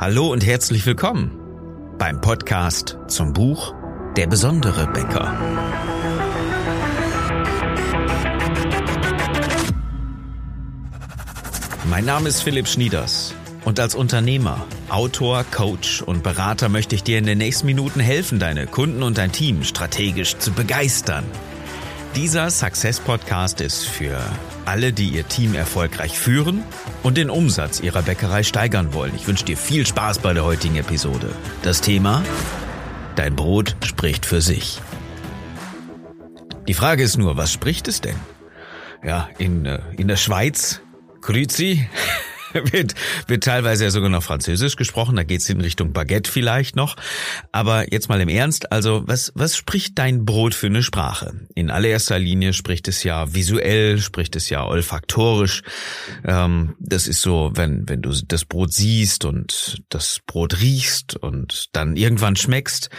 Hallo und herzlich willkommen beim Podcast zum Buch Der besondere Bäcker. Mein Name ist Philipp Schnieders und als Unternehmer, Autor, Coach und Berater möchte ich dir in den nächsten Minuten helfen, deine Kunden und dein Team strategisch zu begeistern. Dieser Success Podcast ist für alle, die ihr Team erfolgreich führen und den Umsatz ihrer Bäckerei steigern wollen. Ich wünsche dir viel Spaß bei der heutigen Episode. Das Thema? Dein Brot spricht für sich. Die Frage ist nur, was spricht es denn? Ja, in, äh, in der Schweiz, Grüzi, wird, wird teilweise ja sogar noch Französisch gesprochen, da geht's in Richtung Baguette vielleicht noch. Aber jetzt mal im Ernst, also was, was spricht dein Brot für eine Sprache? In allererster Linie spricht es ja visuell, spricht es ja olfaktorisch. Ähm, das ist so, wenn, wenn du das Brot siehst und das Brot riechst und dann irgendwann schmeckst,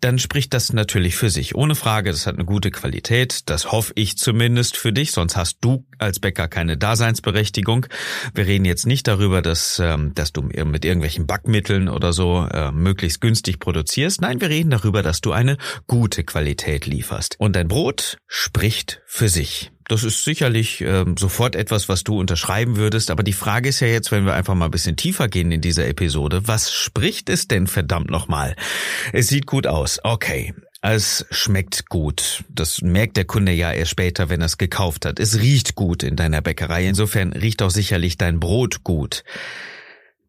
dann spricht das natürlich für sich. Ohne Frage, das hat eine gute Qualität, das hoffe ich zumindest für dich, sonst hast du als Bäcker keine Daseinsberechtigung. Wir reden jetzt nicht darüber, dass, ähm, dass du mit irgendwelchen Backmitteln oder so äh, möglichst günstig produzierst. Nein, wir reden darüber, dass du eine gute Qualität lieferst. Und dein Brot spricht für sich. Das ist sicherlich äh, sofort etwas, was du unterschreiben würdest. Aber die Frage ist ja jetzt, wenn wir einfach mal ein bisschen tiefer gehen in dieser Episode, was spricht es denn verdammt nochmal? Es sieht gut aus. Okay. Es schmeckt gut. Das merkt der Kunde ja erst später, wenn er es gekauft hat. Es riecht gut in deiner Bäckerei. Insofern riecht auch sicherlich dein Brot gut.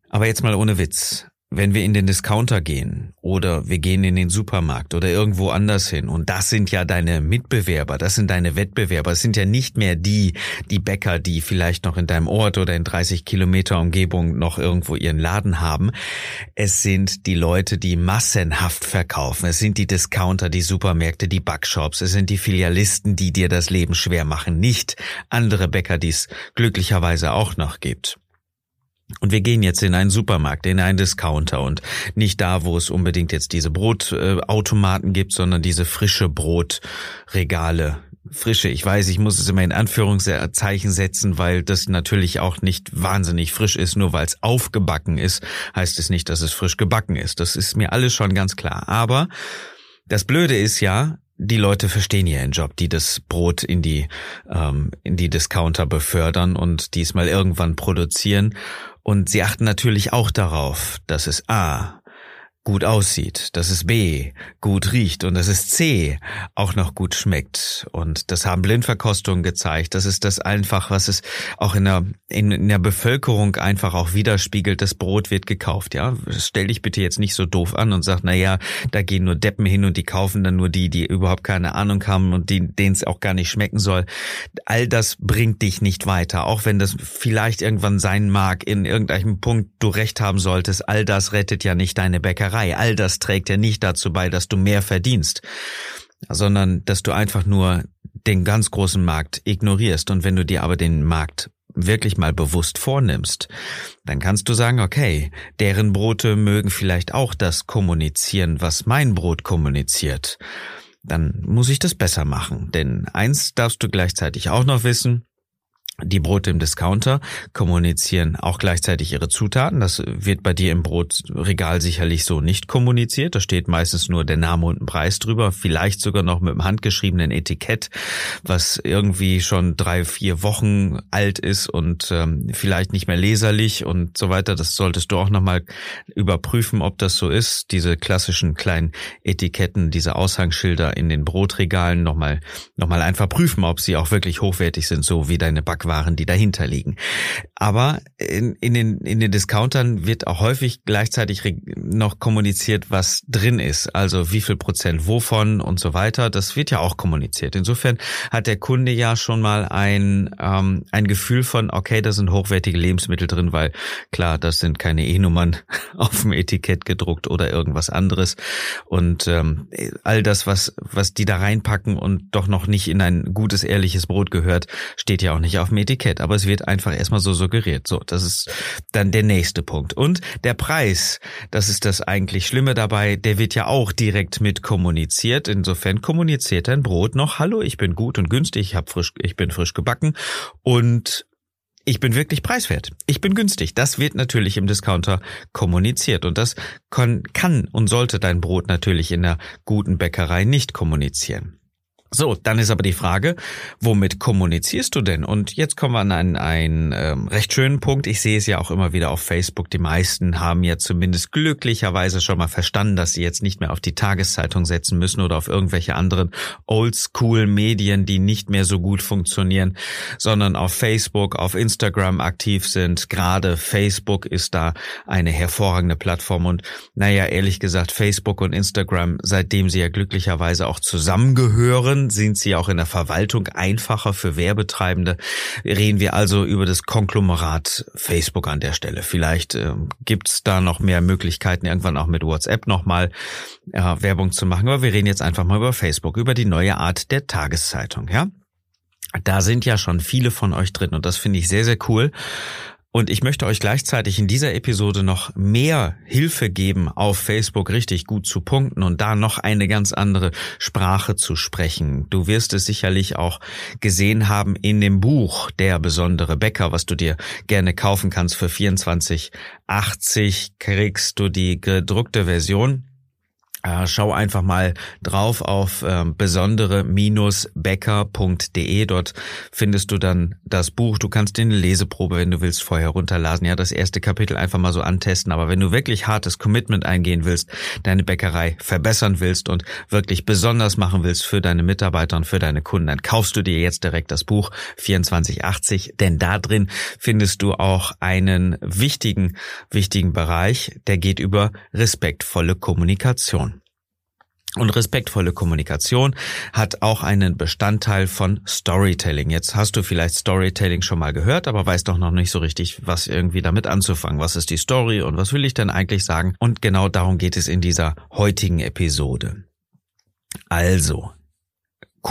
Aber jetzt mal ohne Witz wenn wir in den Discounter gehen oder wir gehen in den Supermarkt oder irgendwo anders hin und das sind ja deine Mitbewerber, das sind deine Wettbewerber, es sind ja nicht mehr die, die Bäcker, die vielleicht noch in deinem Ort oder in 30 Kilometer Umgebung noch irgendwo ihren Laden haben. Es sind die Leute, die massenhaft verkaufen. Es sind die Discounter, die Supermärkte, die Backshops. Es sind die Filialisten, die dir das Leben schwer machen. Nicht andere Bäcker, die es glücklicherweise auch noch gibt. Und wir gehen jetzt in einen Supermarkt, in einen Discounter und nicht da, wo es unbedingt jetzt diese Brotautomaten gibt, sondern diese frische Brotregale. Frische, ich weiß, ich muss es immer in Anführungszeichen setzen, weil das natürlich auch nicht wahnsinnig frisch ist. Nur weil es aufgebacken ist, heißt es nicht, dass es frisch gebacken ist. Das ist mir alles schon ganz klar. Aber das Blöde ist ja, die Leute verstehen ihren Job, die das Brot in die ähm, in die Discounter befördern und diesmal irgendwann produzieren und sie achten natürlich auch darauf, dass es A gut aussieht, dass es B gut riecht und dass es C auch noch gut schmeckt. Und das haben Blindverkostungen gezeigt. Das ist das einfach, was es auch in der, in, in der Bevölkerung einfach auch widerspiegelt. Das Brot wird gekauft, ja. Stell dich bitte jetzt nicht so doof an und sag, na ja, da gehen nur Deppen hin und die kaufen dann nur die, die überhaupt keine Ahnung haben und denen es auch gar nicht schmecken soll. All das bringt dich nicht weiter. Auch wenn das vielleicht irgendwann sein mag, in irgendeinem Punkt du recht haben solltest. All das rettet ja nicht deine Bäckerei. Bäckerei. All das trägt ja nicht dazu bei, dass du mehr verdienst, sondern dass du einfach nur den ganz großen Markt ignorierst. Und wenn du dir aber den Markt wirklich mal bewusst vornimmst, dann kannst du sagen, okay, deren Brote mögen vielleicht auch das kommunizieren, was mein Brot kommuniziert. Dann muss ich das besser machen. Denn eins darfst du gleichzeitig auch noch wissen, die Brote im Discounter kommunizieren auch gleichzeitig ihre Zutaten. Das wird bei dir im Brotregal sicherlich so nicht kommuniziert. Da steht meistens nur der Name und ein Preis drüber, vielleicht sogar noch mit einem handgeschriebenen Etikett, was irgendwie schon drei, vier Wochen alt ist und ähm, vielleicht nicht mehr leserlich und so weiter. Das solltest du auch nochmal überprüfen, ob das so ist. Diese klassischen kleinen Etiketten, diese Aushangschilder in den Brotregalen nochmal, nochmal einfach prüfen, ob sie auch wirklich hochwertig sind, so wie deine Backwaren waren, die dahinter liegen. Aber in, in, den, in den Discountern wird auch häufig gleichzeitig noch kommuniziert, was drin ist. Also wie viel Prozent wovon und so weiter. Das wird ja auch kommuniziert. Insofern hat der Kunde ja schon mal ein, ähm, ein Gefühl von, okay, da sind hochwertige Lebensmittel drin, weil klar, das sind keine E-Nummern auf dem Etikett gedruckt oder irgendwas anderes. Und ähm, all das, was, was die da reinpacken und doch noch nicht in ein gutes, ehrliches Brot gehört, steht ja auch nicht auf dem Etikett, aber es wird einfach erstmal so suggeriert. So, das ist dann der nächste Punkt. Und der Preis, das ist das eigentlich Schlimme dabei, der wird ja auch direkt mit kommuniziert. Insofern kommuniziert dein Brot noch, hallo, ich bin gut und günstig, ich hab frisch, ich bin frisch gebacken und ich bin wirklich preiswert. Ich bin günstig. Das wird natürlich im Discounter kommuniziert. Und das kann, und sollte dein Brot natürlich in der guten Bäckerei nicht kommunizieren. So, dann ist aber die Frage, womit kommunizierst du denn? Und jetzt kommen wir an einen, einen ähm, recht schönen Punkt. Ich sehe es ja auch immer wieder auf Facebook. Die meisten haben ja zumindest glücklicherweise schon mal verstanden, dass sie jetzt nicht mehr auf die Tageszeitung setzen müssen oder auf irgendwelche anderen Oldschool-Medien, die nicht mehr so gut funktionieren, sondern auf Facebook, auf Instagram aktiv sind. Gerade Facebook ist da eine hervorragende Plattform. Und naja, ehrlich gesagt, Facebook und Instagram, seitdem sie ja glücklicherweise auch zusammengehören, sind sie auch in der Verwaltung einfacher für Werbetreibende. Reden wir also über das Konglomerat Facebook an der Stelle. Vielleicht äh, gibt's da noch mehr Möglichkeiten, irgendwann auch mit WhatsApp nochmal äh, Werbung zu machen. Aber wir reden jetzt einfach mal über Facebook, über die neue Art der Tageszeitung, ja? Da sind ja schon viele von euch drin und das finde ich sehr, sehr cool. Und ich möchte euch gleichzeitig in dieser Episode noch mehr Hilfe geben, auf Facebook richtig gut zu punkten und da noch eine ganz andere Sprache zu sprechen. Du wirst es sicherlich auch gesehen haben in dem Buch Der besondere Bäcker, was du dir gerne kaufen kannst für 24,80 kriegst du die gedruckte Version schau einfach mal drauf auf äh, besondere-becker.de. Dort findest du dann das Buch. Du kannst den Leseprobe, wenn du willst, vorher runterladen. Ja, das erste Kapitel einfach mal so antesten. Aber wenn du wirklich hartes Commitment eingehen willst, deine Bäckerei verbessern willst und wirklich besonders machen willst für deine Mitarbeiter und für deine Kunden, dann kaufst du dir jetzt direkt das Buch 2480. Denn da drin findest du auch einen wichtigen, wichtigen Bereich, der geht über respektvolle Kommunikation. Und respektvolle Kommunikation hat auch einen Bestandteil von Storytelling. Jetzt hast du vielleicht Storytelling schon mal gehört, aber weißt doch noch nicht so richtig, was irgendwie damit anzufangen. Was ist die Story und was will ich denn eigentlich sagen? Und genau darum geht es in dieser heutigen Episode. Also,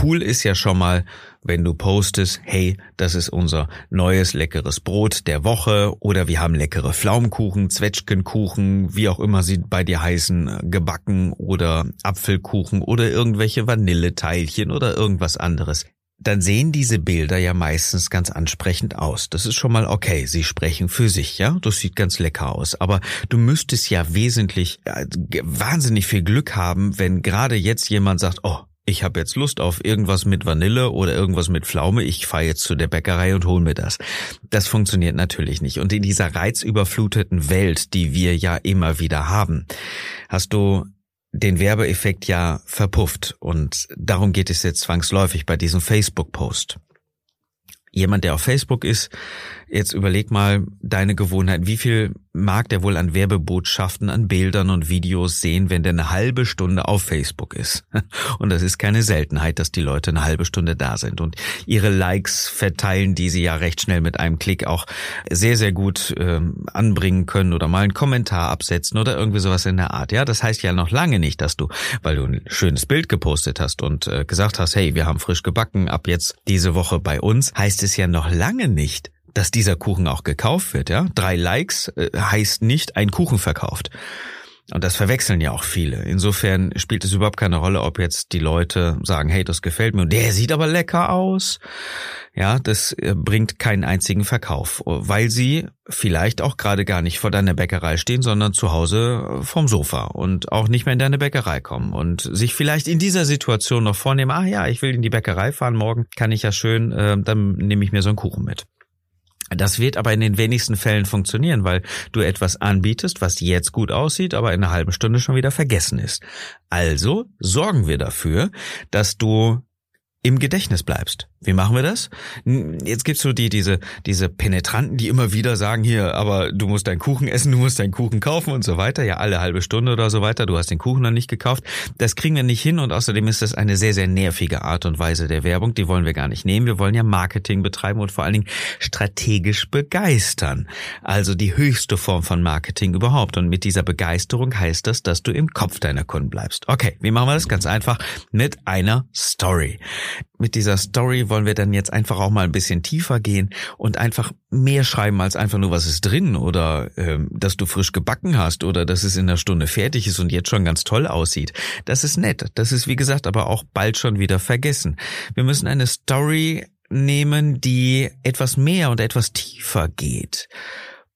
cool ist ja schon mal, wenn du postest, hey, das ist unser neues leckeres Brot der Woche oder wir haben leckere Pflaumenkuchen, Zwetschgenkuchen, wie auch immer sie bei dir heißen, gebacken oder Apfelkuchen oder irgendwelche Vanilleteilchen oder irgendwas anderes. Dann sehen diese Bilder ja meistens ganz ansprechend aus. Das ist schon mal okay. Sie sprechen für sich, ja. Das sieht ganz lecker aus. Aber du müsstest ja wesentlich, äh, wahnsinnig viel Glück haben, wenn gerade jetzt jemand sagt, oh, ich habe jetzt Lust auf irgendwas mit Vanille oder irgendwas mit Pflaume, ich fahre jetzt zu der Bäckerei und hol mir das. Das funktioniert natürlich nicht. Und in dieser reizüberfluteten Welt, die wir ja immer wieder haben, hast du den Werbeeffekt ja verpufft. Und darum geht es jetzt zwangsläufig bei diesem Facebook-Post. Jemand, der auf Facebook ist, Jetzt überleg mal deine Gewohnheit. Wie viel mag der wohl an Werbebotschaften, an Bildern und Videos sehen, wenn der eine halbe Stunde auf Facebook ist? Und das ist keine Seltenheit, dass die Leute eine halbe Stunde da sind und ihre Likes verteilen, die sie ja recht schnell mit einem Klick auch sehr, sehr gut ähm, anbringen können oder mal einen Kommentar absetzen oder irgendwie sowas in der Art. Ja, das heißt ja noch lange nicht, dass du, weil du ein schönes Bild gepostet hast und äh, gesagt hast, hey, wir haben frisch gebacken, ab jetzt diese Woche bei uns, heißt es ja noch lange nicht, dass dieser Kuchen auch gekauft wird. Ja, drei Likes äh, heißt nicht ein Kuchen verkauft. Und das verwechseln ja auch viele. Insofern spielt es überhaupt keine Rolle, ob jetzt die Leute sagen, hey, das gefällt mir und der sieht aber lecker aus. Ja, das äh, bringt keinen einzigen Verkauf, weil sie vielleicht auch gerade gar nicht vor deiner Bäckerei stehen, sondern zu Hause vom Sofa und auch nicht mehr in deine Bäckerei kommen und sich vielleicht in dieser Situation noch vornehmen, ah ja, ich will in die Bäckerei fahren, morgen kann ich ja schön, äh, dann nehme ich mir so einen Kuchen mit. Das wird aber in den wenigsten Fällen funktionieren, weil du etwas anbietest, was jetzt gut aussieht, aber in einer halben Stunde schon wieder vergessen ist. Also sorgen wir dafür, dass du im Gedächtnis bleibst. Wie machen wir das? Jetzt gibt's so die, diese, diese Penetranten, die immer wieder sagen, hier, aber du musst deinen Kuchen essen, du musst deinen Kuchen kaufen und so weiter. Ja, alle halbe Stunde oder so weiter. Du hast den Kuchen noch nicht gekauft. Das kriegen wir nicht hin und außerdem ist das eine sehr, sehr nervige Art und Weise der Werbung. Die wollen wir gar nicht nehmen. Wir wollen ja Marketing betreiben und vor allen Dingen strategisch begeistern. Also die höchste Form von Marketing überhaupt. Und mit dieser Begeisterung heißt das, dass du im Kopf deiner Kunden bleibst. Okay, wie machen wir das? Ganz einfach mit einer Story. Mit dieser Story wollen wir dann jetzt einfach auch mal ein bisschen tiefer gehen und einfach mehr schreiben als einfach nur, was ist drin oder ähm, dass du frisch gebacken hast oder dass es in einer Stunde fertig ist und jetzt schon ganz toll aussieht. Das ist nett. Das ist, wie gesagt, aber auch bald schon wieder vergessen. Wir müssen eine Story nehmen, die etwas mehr und etwas tiefer geht.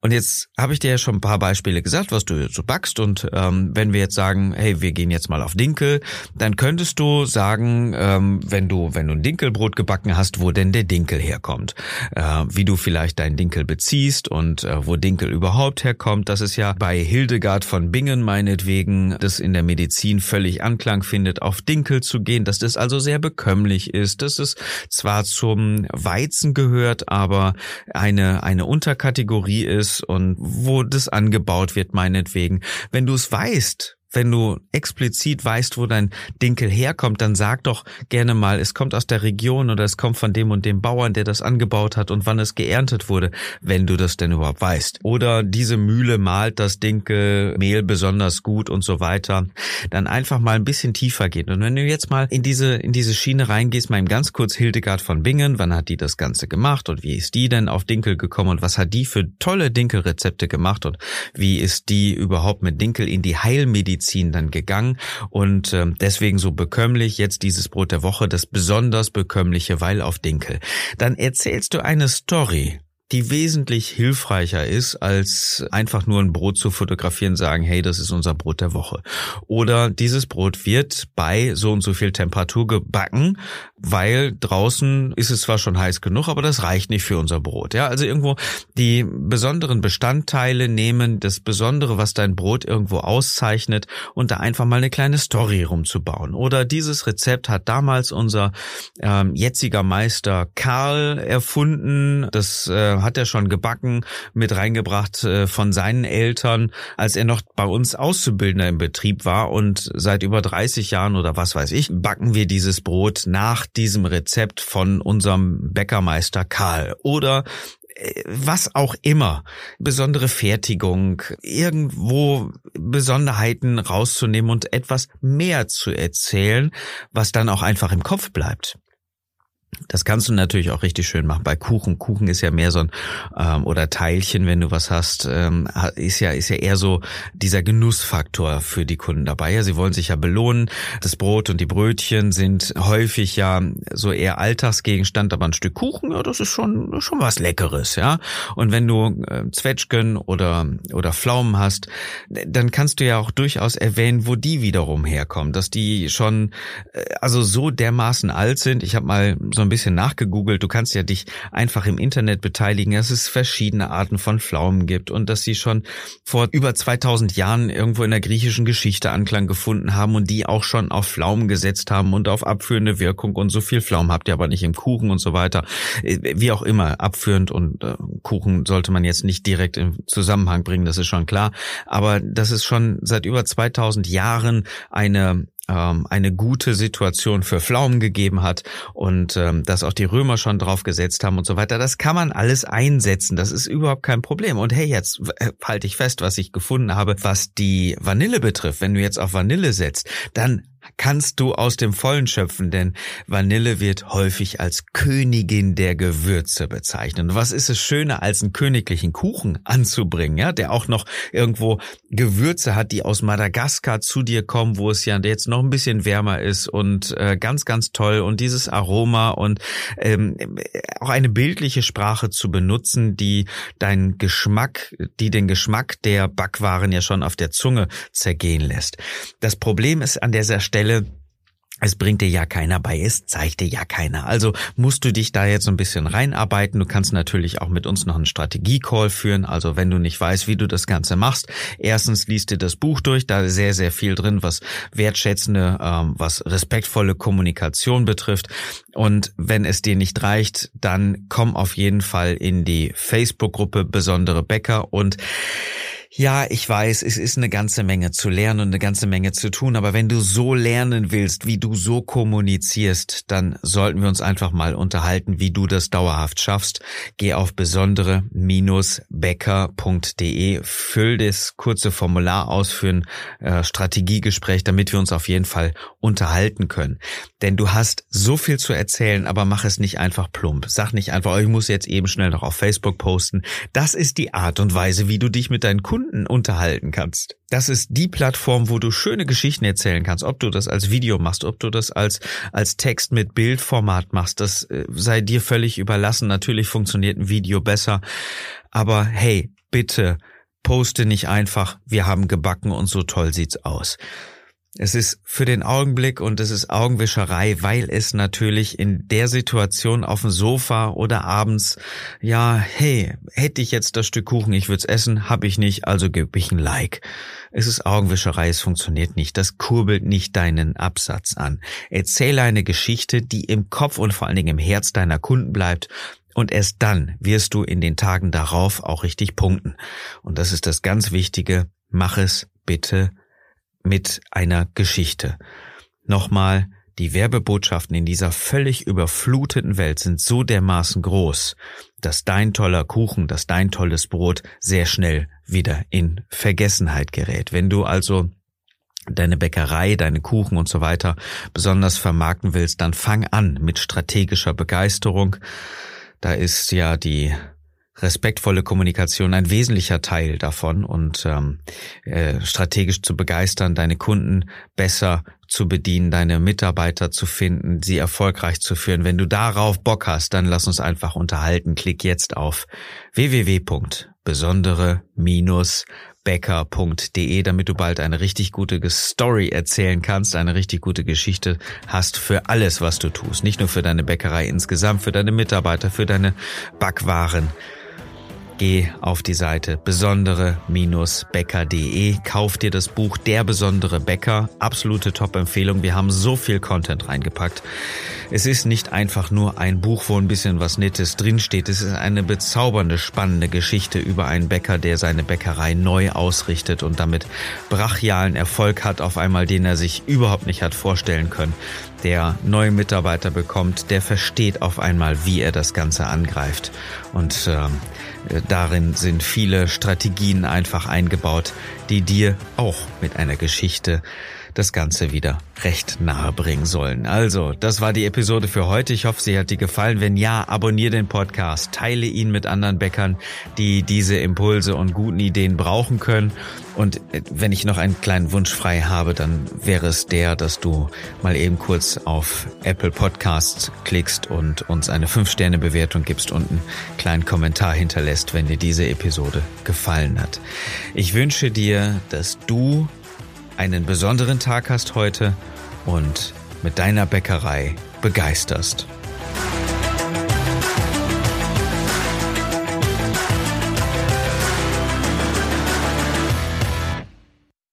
Und jetzt habe ich dir ja schon ein paar Beispiele gesagt, was du so backst. Und ähm, wenn wir jetzt sagen, hey, wir gehen jetzt mal auf Dinkel, dann könntest du sagen, ähm, wenn du wenn du ein Dinkelbrot gebacken hast, wo denn der Dinkel herkommt, äh, wie du vielleicht deinen Dinkel beziehst und äh, wo Dinkel überhaupt herkommt. Das ist ja bei Hildegard von Bingen meinetwegen, das in der Medizin völlig Anklang findet, auf Dinkel zu gehen, dass das also sehr bekömmlich ist, dass es zwar zum Weizen gehört, aber eine eine Unterkategorie ist und wo das angebaut wird, meinetwegen. Wenn du es weißt, wenn du explizit weißt, wo dein Dinkel herkommt, dann sag doch gerne mal, es kommt aus der Region oder es kommt von dem und dem Bauern, der das angebaut hat und wann es geerntet wurde, wenn du das denn überhaupt weißt. Oder diese Mühle malt das Dinkelmehl besonders gut und so weiter. Dann einfach mal ein bisschen tiefer gehen. Und wenn du jetzt mal in diese, in diese Schiene reingehst, mal ganz kurz Hildegard von Bingen, wann hat die das Ganze gemacht und wie ist die denn auf Dinkel gekommen und was hat die für tolle Dinkelrezepte gemacht und wie ist die überhaupt mit Dinkel in die Heilmedizin Medizin dann gegangen und äh, deswegen so bekömmlich jetzt dieses Brot der Woche, das besonders bekömmliche Weil auf Dinkel. Dann erzählst du eine Story die wesentlich hilfreicher ist, als einfach nur ein Brot zu fotografieren, sagen, hey, das ist unser Brot der Woche. Oder dieses Brot wird bei so und so viel Temperatur gebacken, weil draußen ist es zwar schon heiß genug, aber das reicht nicht für unser Brot. Ja, also irgendwo die besonderen Bestandteile nehmen, das Besondere, was dein Brot irgendwo auszeichnet und da einfach mal eine kleine Story rumzubauen. Oder dieses Rezept hat damals unser ähm, jetziger Meister Karl erfunden. Das äh, hat er schon gebacken, mit reingebracht äh, von seinen Eltern, als er noch bei uns Auszubildender im Betrieb war und seit über 30 Jahren oder was weiß ich, backen wir dieses Brot nach diesem Rezept von unserem Bäckermeister Karl oder äh, was auch immer, besondere Fertigung, irgendwo Besonderheiten rauszunehmen und etwas mehr zu erzählen, was dann auch einfach im Kopf bleibt. Das kannst du natürlich auch richtig schön machen. Bei Kuchen, Kuchen ist ja mehr so ein ähm, oder Teilchen, wenn du was hast, ähm, ist ja ist ja eher so dieser Genussfaktor für die Kunden dabei. Ja, sie wollen sich ja belohnen. Das Brot und die Brötchen sind häufig ja so eher Alltagsgegenstand, aber ein Stück Kuchen, ja, das ist schon schon was Leckeres, ja. Und wenn du äh, Zwetschgen oder oder Pflaumen hast, dann kannst du ja auch durchaus erwähnen, wo die wiederum herkommen, dass die schon äh, also so dermaßen alt sind. Ich habe mal so ein bisschen nachgegoogelt. Du kannst ja dich einfach im Internet beteiligen, dass es verschiedene Arten von Pflaumen gibt und dass sie schon vor über 2000 Jahren irgendwo in der griechischen Geschichte Anklang gefunden haben und die auch schon auf Pflaumen gesetzt haben und auf abführende Wirkung und so viel Pflaumen habt ihr aber nicht im Kuchen und so weiter. Äh, wie auch immer, abführend und äh, Kuchen sollte man jetzt nicht direkt im Zusammenhang bringen, das ist schon klar. Aber das ist schon seit über 2000 Jahren eine ähm, eine gute Situation für Pflaumen gegeben hat und ähm, dass auch die Römer schon drauf gesetzt haben und so weiter. Das kann man alles einsetzen. Das ist überhaupt kein Problem. Und hey, jetzt äh, halte ich fest, was ich gefunden habe, was die Vanille betrifft. Wenn du jetzt auf Vanille setzt, dann kannst du aus dem Vollen schöpfen, denn Vanille wird häufig als Königin der Gewürze bezeichnet. Und was ist es schöner, als einen königlichen Kuchen anzubringen, ja, der auch noch irgendwo Gewürze hat, die aus Madagaskar zu dir kommen, wo es ja jetzt noch ein bisschen wärmer ist und äh, ganz, ganz toll und dieses Aroma und ähm, auch eine bildliche Sprache zu benutzen, die deinen Geschmack, die den Geschmack der Backwaren ja schon auf der Zunge zergehen lässt. Das Problem ist an dieser Stelle, es bringt dir ja keiner bei, es zeigt dir ja keiner. Also musst du dich da jetzt so ein bisschen reinarbeiten. Du kannst natürlich auch mit uns noch einen Strategie-Call führen. Also wenn du nicht weißt, wie du das Ganze machst, erstens liest dir das Buch durch, da ist sehr, sehr viel drin, was wertschätzende, ähm, was respektvolle Kommunikation betrifft. Und wenn es dir nicht reicht, dann komm auf jeden Fall in die Facebook-Gruppe Besondere Bäcker und ja, ich weiß, es ist eine ganze Menge zu lernen und eine ganze Menge zu tun, aber wenn du so lernen willst, wie du so kommunizierst, dann sollten wir uns einfach mal unterhalten, wie du das dauerhaft schaffst. Geh auf besondere-becker.de, füll das kurze Formular aus für ein äh, Strategiegespräch, damit wir uns auf jeden Fall unterhalten können. Denn du hast so viel zu erzählen, aber mach es nicht einfach plump. Sag nicht einfach, oh, ich muss jetzt eben schnell noch auf Facebook posten. Das ist die Art und Weise, wie du dich mit deinen Kunden Kunden unterhalten kannst. Das ist die Plattform, wo du schöne Geschichten erzählen kannst. Ob du das als Video machst, ob du das als, als Text mit Bildformat machst, das äh, sei dir völlig überlassen. Natürlich funktioniert ein Video besser. Aber hey, bitte poste nicht einfach, wir haben gebacken und so toll sieht's aus. Es ist für den Augenblick und es ist Augenwischerei, weil es natürlich in der Situation auf dem Sofa oder abends, ja, hey, hätte ich jetzt das Stück Kuchen, ich würde es essen, habe ich nicht, also gebe ich ein Like. Es ist Augenwischerei, es funktioniert nicht, das kurbelt nicht deinen Absatz an. Erzähle eine Geschichte, die im Kopf und vor allen Dingen im Herz deiner Kunden bleibt und erst dann wirst du in den Tagen darauf auch richtig punkten. Und das ist das ganz Wichtige. Mach es bitte mit einer Geschichte. Nochmal, die Werbebotschaften in dieser völlig überfluteten Welt sind so dermaßen groß, dass dein toller Kuchen, dass dein tolles Brot sehr schnell wieder in Vergessenheit gerät. Wenn du also deine Bäckerei, deine Kuchen und so weiter besonders vermarkten willst, dann fang an mit strategischer Begeisterung. Da ist ja die respektvolle Kommunikation ein wesentlicher Teil davon und ähm, äh, strategisch zu begeistern, deine Kunden besser zu bedienen, deine Mitarbeiter zu finden, sie erfolgreich zu führen. Wenn du darauf Bock hast, dann lass uns einfach unterhalten. Klick jetzt auf www.besondere- becker.de, damit du bald eine richtig gute Story erzählen kannst, eine richtig gute Geschichte hast für alles, was du tust. Nicht nur für deine Bäckerei insgesamt, für deine Mitarbeiter, für deine Backwaren. Geh auf die Seite besondere-bäcker.de, kauf dir das Buch Der besondere Bäcker. Absolute Top-Empfehlung. Wir haben so viel Content reingepackt. Es ist nicht einfach nur ein Buch, wo ein bisschen was Nettes drinsteht. Es ist eine bezaubernde, spannende Geschichte über einen Bäcker, der seine Bäckerei neu ausrichtet und damit brachialen Erfolg hat, auf einmal den er sich überhaupt nicht hat vorstellen können. Der neue Mitarbeiter bekommt, der versteht auf einmal, wie er das Ganze angreift. Und ähm, Darin sind viele Strategien einfach eingebaut, die dir auch mit einer Geschichte das Ganze wieder recht nahe bringen sollen. Also, das war die Episode für heute. Ich hoffe, sie hat dir gefallen. Wenn ja, abonniere den Podcast, teile ihn mit anderen Bäckern, die diese Impulse und guten Ideen brauchen können. Und äh, wenn ich noch einen kleinen Wunsch frei habe, dann wäre es der, dass du mal eben kurz auf Apple Podcasts klickst und uns eine 5-Sterne-Bewertung gibst und einen kleinen Kommentar hinterlässt, wenn dir diese Episode gefallen hat. Ich wünsche dir, dass du einen besonderen Tag hast heute und mit deiner Bäckerei begeisterst.